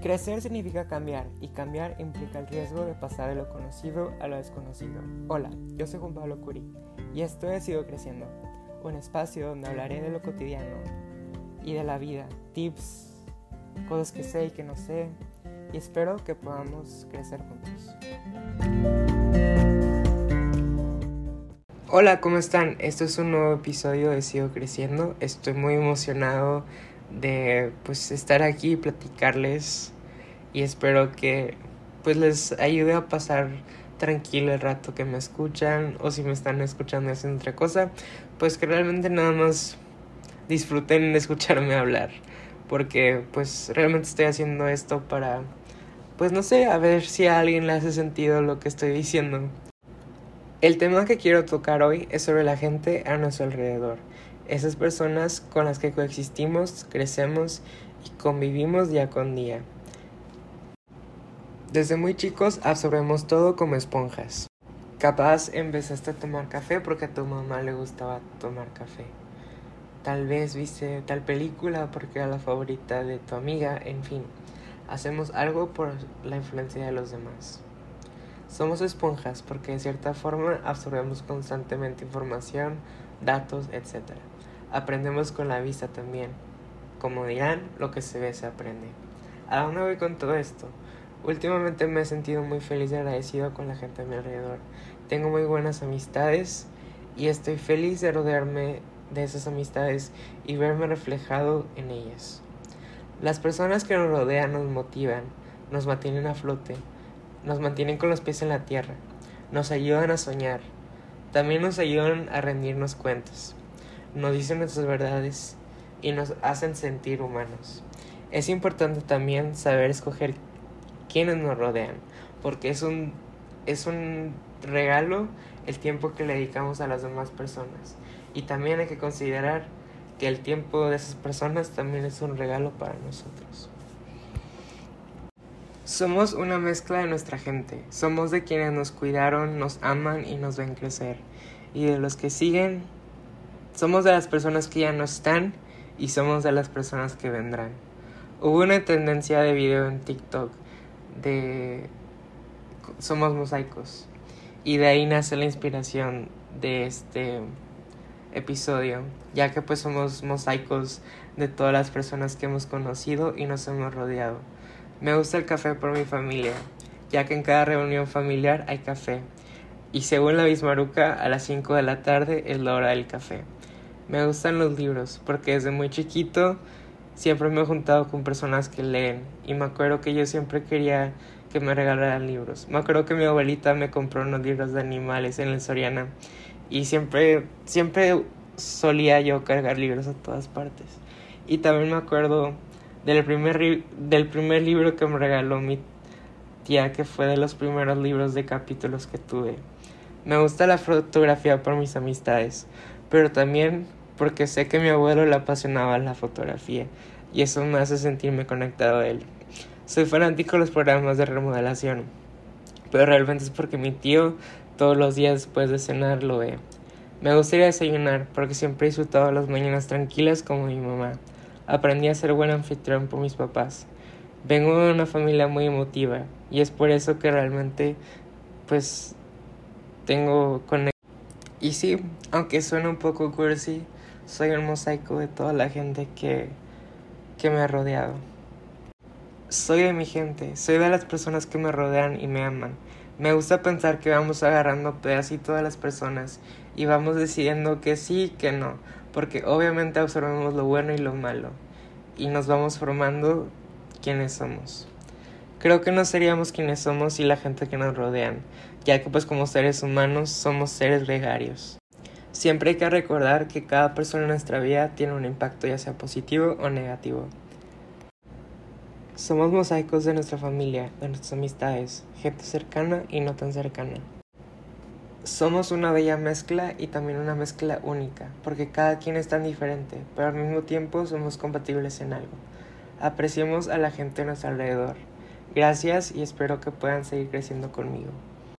Crecer significa cambiar y cambiar implica el riesgo de pasar de lo conocido a lo desconocido. Hola, yo soy Juan Pablo Curi y esto es Sigo Creciendo, un espacio donde hablaré de lo cotidiano y de la vida, tips, cosas que sé y que no sé y espero que podamos crecer juntos. Hola, ¿cómo están? Esto es un nuevo episodio de Sigo Creciendo. Estoy muy emocionado de pues estar aquí y platicarles. Y espero que pues les ayude a pasar tranquilo el rato que me escuchan o si me están escuchando haciendo otra cosa, pues que realmente nada más disfruten de escucharme hablar, porque pues realmente estoy haciendo esto para pues no sé, a ver si a alguien le hace sentido lo que estoy diciendo. El tema que quiero tocar hoy es sobre la gente a nuestro alrededor esas personas con las que coexistimos, crecemos y convivimos día con día. Desde muy chicos absorbemos todo como esponjas. Capaz empezaste a tomar café porque a tu mamá le gustaba tomar café. Tal vez viste tal película porque era la favorita de tu amiga, en fin. Hacemos algo por la influencia de los demás. Somos esponjas porque de cierta forma absorbemos constantemente información, datos, etc. Aprendemos con la vista también. Como dirán, lo que se ve se aprende. ¿A dónde voy con todo esto? Últimamente me he sentido muy feliz y agradecido con la gente a mi alrededor. Tengo muy buenas amistades y estoy feliz de rodearme de esas amistades y verme reflejado en ellas. Las personas que nos rodean nos motivan, nos mantienen a flote, nos mantienen con los pies en la tierra, nos ayudan a soñar, también nos ayudan a rendirnos cuentas nos dicen nuestras verdades y nos hacen sentir humanos. Es importante también saber escoger quiénes nos rodean, porque es un, es un regalo el tiempo que le dedicamos a las demás personas. Y también hay que considerar que el tiempo de esas personas también es un regalo para nosotros. Somos una mezcla de nuestra gente, somos de quienes nos cuidaron, nos aman y nos ven crecer, y de los que siguen somos de las personas que ya no están y somos de las personas que vendrán. Hubo una tendencia de video en TikTok de somos mosaicos y de ahí nace la inspiración de este episodio, ya que pues somos mosaicos de todas las personas que hemos conocido y nos hemos rodeado. Me gusta el café por mi familia, ya que en cada reunión familiar hay café. Y según la Bismaruca, a las 5 de la tarde es la hora del café. Me gustan los libros porque desde muy chiquito siempre me he juntado con personas que leen y me acuerdo que yo siempre quería que me regalaran libros. Me acuerdo que mi abuelita me compró unos libros de animales en el Soriana y siempre siempre solía yo cargar libros a todas partes. Y también me acuerdo del primer del primer libro que me regaló mi tía que fue de los primeros libros de capítulos que tuve. Me gusta la fotografía por mis amistades, pero también porque sé que mi abuelo le apasionaba la fotografía y eso me hace sentirme conectado a él. Soy fanático de los programas de remodelación, pero realmente es porque mi tío todos los días después de cenar lo ve. Me gustaría desayunar porque siempre he disfrutado las mañanas tranquilas como mi mamá. Aprendí a ser buen anfitrión por mis papás. Vengo de una familia muy emotiva y es por eso que realmente pues tengo conexión. Y sí, aunque suena un poco cursi, soy un mosaico de toda la gente que, que me ha rodeado. Soy de mi gente, soy de las personas que me rodean y me aman. Me gusta pensar que vamos agarrando pedacitos de las personas y vamos decidiendo que sí y que no, porque obviamente absorbemos lo bueno y lo malo y nos vamos formando quienes somos. Creo que no seríamos quienes somos si la gente que nos rodean, ya que pues como seres humanos somos seres gregarios. Siempre hay que recordar que cada persona en nuestra vida tiene un impacto ya sea positivo o negativo. Somos mosaicos de nuestra familia, de nuestras amistades, gente cercana y no tan cercana. Somos una bella mezcla y también una mezcla única, porque cada quien es tan diferente, pero al mismo tiempo somos compatibles en algo. Apreciemos a la gente a nuestro alrededor. Gracias y espero que puedan seguir creciendo conmigo.